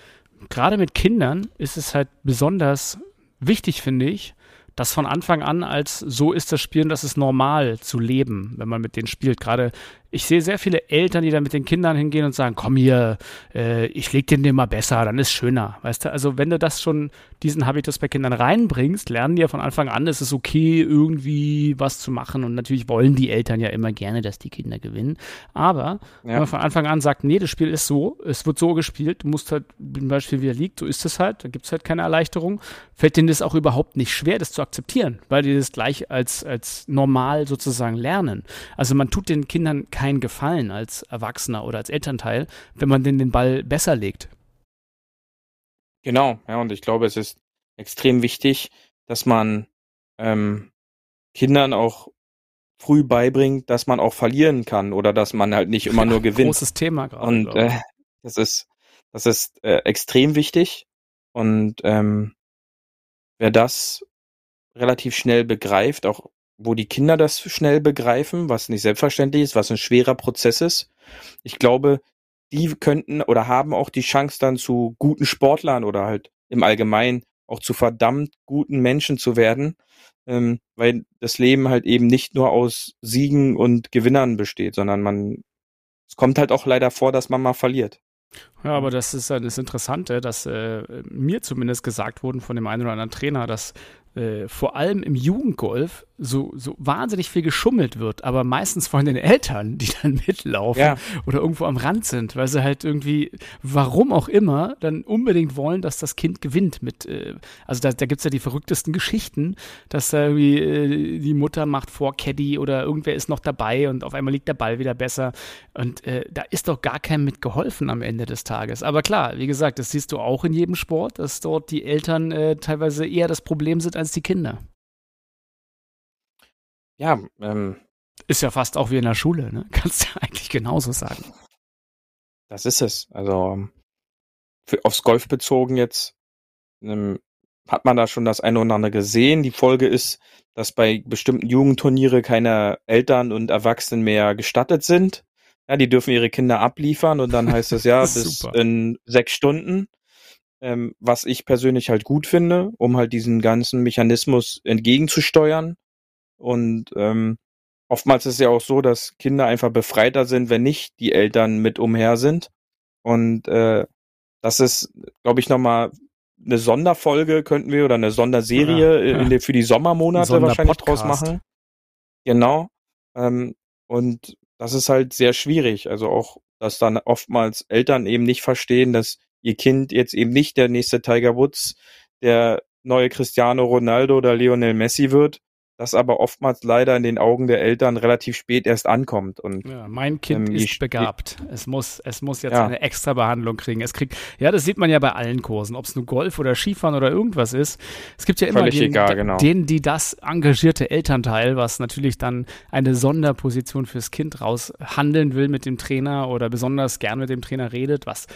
gerade mit Kindern ist es halt besonders wichtig, finde ich, das von Anfang an als so ist das Spielen, das ist normal zu leben, wenn man mit denen spielt. Gerade ich sehe sehr viele Eltern, die da mit den Kindern hingehen und sagen, komm hier, äh, ich leg den dir mal besser, dann ist schöner. Weißt du, also wenn du das schon, diesen Habitus bei Kindern reinbringst, lernen die ja von Anfang an, es ist okay, irgendwie was zu machen. Und natürlich wollen die Eltern ja immer gerne, dass die Kinder gewinnen. Aber ja. wenn man von Anfang an sagt, nee, das Spiel ist so, es wird so gespielt, du musst halt zum Beispiel, wie er liegt, so ist es halt, da gibt es halt keine Erleichterung, fällt denen das auch überhaupt nicht schwer, das zu akzeptieren, weil die das gleich als, als normal sozusagen lernen. Also man tut den Kindern keinen Gefallen als Erwachsener oder als Elternteil, wenn man den, den Ball besser legt. Genau, ja, und ich glaube, es ist extrem wichtig, dass man ähm, Kindern auch früh beibringt, dass man auch verlieren kann oder dass man halt nicht immer nur gewinnt. Großes Thema gerade. Und äh, das ist Das ist äh, extrem wichtig. Und ähm, wer das relativ schnell begreift, auch wo die Kinder das schnell begreifen, was nicht selbstverständlich ist, was ein schwerer Prozess ist, ich glaube, die könnten oder haben auch die Chance dann zu guten Sportlern oder halt im Allgemeinen auch zu verdammt guten Menschen zu werden, ähm, weil das Leben halt eben nicht nur aus Siegen und Gewinnern besteht, sondern man, es kommt halt auch leider vor, dass man mal verliert. Ja, aber das ist ja das Interessante, dass äh, mir zumindest gesagt wurden von dem einen oder anderen Trainer, dass äh, vor allem im Jugendgolf so, so wahnsinnig viel geschummelt wird, aber meistens von den Eltern, die dann mitlaufen Ja. oder irgendwo am Rand sind, weil sie halt irgendwie, warum auch immer, dann unbedingt wollen, dass das Kind gewinnt mit, äh, also da, da gibt es ja die verrücktesten Geschichten, dass da irgendwie äh, die Mutter macht vor Caddy oder irgendwer ist noch dabei und auf einmal liegt der Ball wieder besser und äh, da ist doch gar keinem mit geholfen am Ende des Tages. Aber klar, wie gesagt, das siehst du auch in jedem Sport, dass dort die Eltern äh, teilweise eher das Problem sind als die Kinder. Ja, ähm, Ist ja fast auch wie in der Schule, ne? Kannst du eigentlich genauso sagen. Das ist es. Also ähm, für, aufs Golf bezogen jetzt ähm, hat man da schon das eine oder andere gesehen. Die Folge ist, dass bei bestimmten Jugendturniere keine Eltern und Erwachsenen mehr gestattet sind. Ja, die dürfen ihre Kinder abliefern und dann heißt es ja bis Super. in sechs Stunden. Ähm, was ich persönlich halt gut finde, um halt diesen ganzen Mechanismus entgegenzusteuern. Und ähm, oftmals ist es ja auch so, dass Kinder einfach befreiter sind, wenn nicht die Eltern mit umher sind. Und äh, das ist, glaube ich, nochmal eine Sonderfolge könnten wir oder eine Sonderserie Ja, ja. in der, für die Sommermonate Ein wahrscheinlich draus machen. Genau. Ähm, und das ist halt sehr schwierig. Also auch, dass dann oftmals Eltern eben nicht verstehen, dass ihr Kind jetzt eben nicht der nächste Tiger Woods, der neue Cristiano Ronaldo oder Lionel Messi wird, das aber oftmals leider in den Augen der Eltern relativ spät erst ankommt. Und Ja, mein Kind Ähm, ist begabt. Es muss, es muss jetzt Ja. eine extra Behandlung kriegen. Es kriegt, ja, das sieht man ja bei allen Kursen, ob es nur Golf oder Skifahren oder irgendwas ist. Es gibt ja immer Völlig den, egal, genau. den, die das engagierte Elternteil, was natürlich dann eine Sonderposition fürs Kind raushandeln will mit dem Trainer oder besonders gern mit dem Trainer redet, was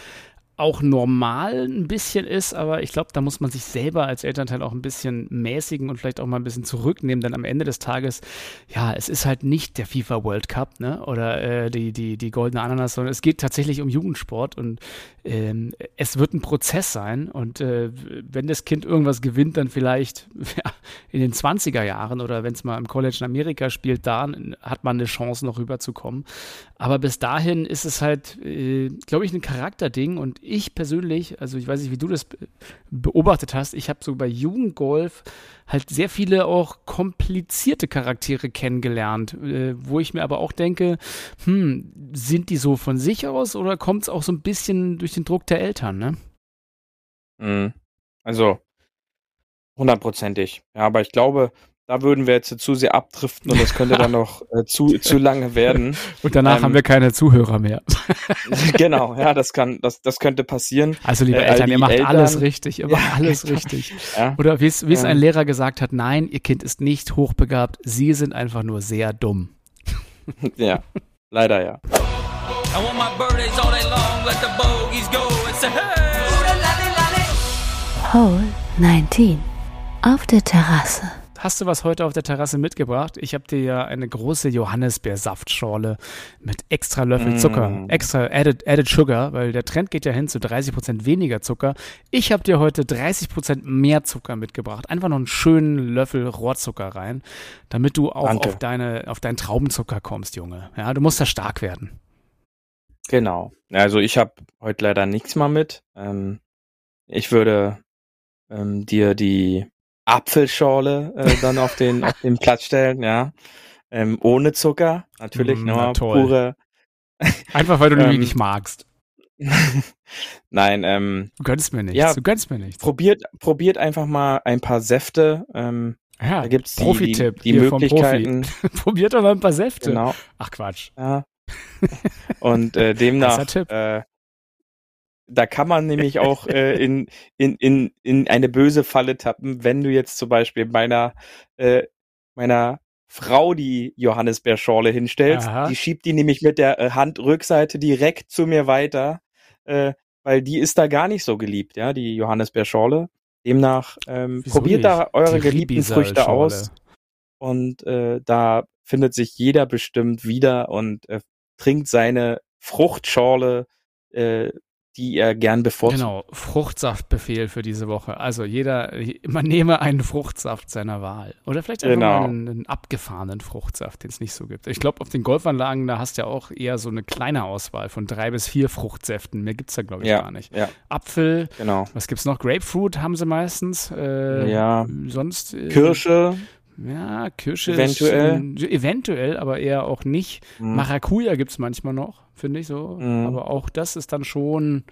auch normal ein bisschen ist, aber ich glaube, da muss man sich selber als Elternteil auch ein bisschen mäßigen und vielleicht auch mal ein bisschen zurücknehmen, denn am Ende des Tages, ja, es ist halt nicht der FIFA World Cup, ne, oder äh, die, die, die goldene Ananas, sondern es geht tatsächlich um Jugendsport und ähm, es wird ein Prozess sein und äh, wenn das Kind irgendwas gewinnt, dann vielleicht ja, in den 20er Jahren oder wenn es mal im College in Amerika spielt, da hat man eine Chance noch rüberzukommen. Aber bis dahin ist es halt, äh, glaube ich, ein Charakterding und ich persönlich, also ich weiß nicht, wie du das be- beobachtet hast, ich habe so bei Jugendgolf halt sehr viele auch komplizierte Charaktere kennengelernt, äh, wo ich mir aber auch denke, hm, sind die so von sich aus oder kommt es auch so ein bisschen durch den Druck der Eltern, ne? Mhm. Also hundertprozentig. Ja, aber ich glaube, da würden wir jetzt zu sehr abdriften und das könnte dann noch äh, zu, zu lange werden. Und danach Ähm, haben wir keine Zuhörer mehr. genau, ja, das kann, das, das könnte passieren. Also liebe Äh, Eltern, ihr macht Eltern- alles richtig, ihr macht Ja, alles genau. richtig. Ja, Oder wie es wie es Ähm. ein Lehrer gesagt hat, nein, ihr Kind ist nicht hochbegabt, sie sind einfach nur sehr dumm. ja, leider ja. I want my birthdays all day long, let the bogeys go and say, hey! Hole 19. Auf der Terrasse. Hast du was heute auf der Terrasse mitgebracht? Ich habe dir ja eine große Johannisbeersaftschorle mit extra Löffel Mm. Zucker, extra added, added Sugar, weil der Trend geht ja hin zu 30% weniger Zucker. Ich habe dir heute 30% mehr Zucker mitgebracht. Einfach noch einen schönen Löffel Rohrzucker rein, damit du auch Danke. auf, deine, auf deinen Traubenzucker kommst, Junge. Ja, du musst da stark werden. Genau. Also ich habe heute leider nichts mal mit. Ähm, ich würde ähm, dir die Apfelschorle äh, dann auf den auf den Platz stellen, ja. Ähm, ohne Zucker, natürlich, Mm, nur toll. pure. Einfach weil du Ähm. nicht magst. Nein, ähm, Du gönnst mir nichts. Ja. du gönnst mir nichts. probiert probiert einfach mal ein paar Säfte. Ähm, Ja, da gibt's die, die, Profi-Tipp die Möglichkeiten. Probiert doch mal ein paar Säfte. Genau. Ach Quatsch. Ja. Und äh, demnach, äh, da kann man nämlich auch äh, in, in, in, in eine böse Falle tappen, wenn du jetzt zum Beispiel meiner, äh, meiner Frau die Johannisbeerschorle hinstellst. Aha. Die schiebt die nämlich mit der äh, Handrückseite direkt zu mir weiter. Äh, weil die ist da gar nicht so geliebt, ja, die Johannisbeerschorle. Demnach ähm, Wieso probiert da nicht? eure Die geliebten Früchte aus und äh, da findet sich jeder bestimmt wieder und äh, trinkt seine Fruchtschorle, äh, die er gern bevorzugt. Genau, Fruchtsaftbefehl für diese Woche. Also jeder, man nehme einen Fruchtsaft seiner Wahl. Oder vielleicht einfach Genau. mal einen, einen abgefahrenen Fruchtsaft, den es nicht so gibt. Ich glaube, auf den Golfanlagen, da hast du ja auch eher so eine kleine Auswahl von drei bis vier Fruchtsäften. Mehr gibt's da, glaube ich, Ja, gar nicht. ja, Apfel, genau. was gibt's noch? Grapefruit haben sie meistens. Äh, Ja. Sonst. Äh, Kirsche, Ja, Kirsche. Eventuell. Ist, eventuell, aber eher auch nicht. hm, Maracuja gibt's manchmal noch, finde ich so. Mhm. Aber auch das ist dann schon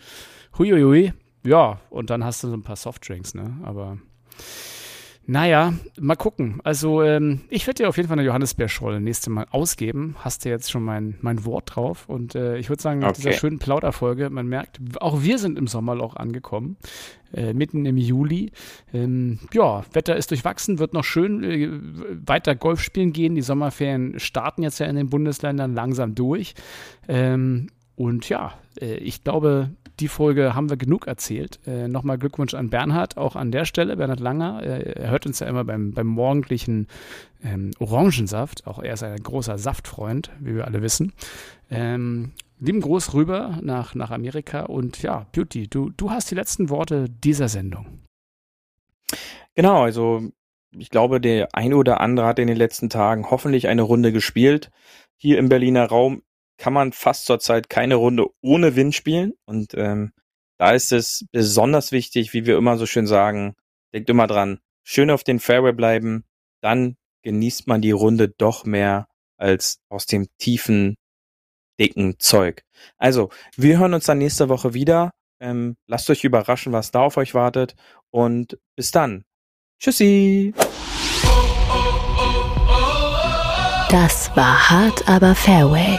huiuiui. Ja, und dann hast du so ein paar Softdrinks, ne? Aber naja, mal gucken. Also, ähm, ich werde dir auf jeden Fall eine Johannisbeerschorle nächste Mal ausgeben. Hast du jetzt schon mein, mein Wort drauf. Und äh, ich würde sagen, nach dieser Okay. schönen Plauderfolge, man merkt, auch wir sind im Sommerloch angekommen. Äh, mitten im Juli. Ähm, ja, Wetter ist durchwachsen, wird noch schön äh, weiter Golf spielen gehen. Die Sommerferien starten jetzt ja in den Bundesländern langsam durch. Ähm, und ja, äh, ich glaube, die Folge haben wir genug erzählt. Äh, Nochmal Glückwunsch an Bernhard, auch an der Stelle, Bernhard Langer. Äh, er hört uns ja immer beim, beim morgendlichen ähm, Orangensaft. Auch er ist ein großer Saftfreund, wie wir alle wissen. Ähm, lieben Gruß rüber nach, nach Amerika und ja, Beauty, du, du hast die letzten Worte dieser Sendung. Genau, also ich glaube, der ein oder andere hat in den letzten Tagen hoffentlich eine Runde gespielt. Hier im Berliner Raum kann man fast zurzeit keine Runde ohne Wind spielen. Und ähm, da ist es besonders wichtig, wie wir immer so schön sagen, denkt immer dran, schön auf den Fairway bleiben, dann genießt man die Runde doch mehr als aus dem tiefen, dicken Zeug. Also, wir hören uns dann nächste Woche wieder. Ähm, lasst euch überraschen, was da auf euch wartet. Und bis dann. Tschüssi. Das war hart, aber Fairway.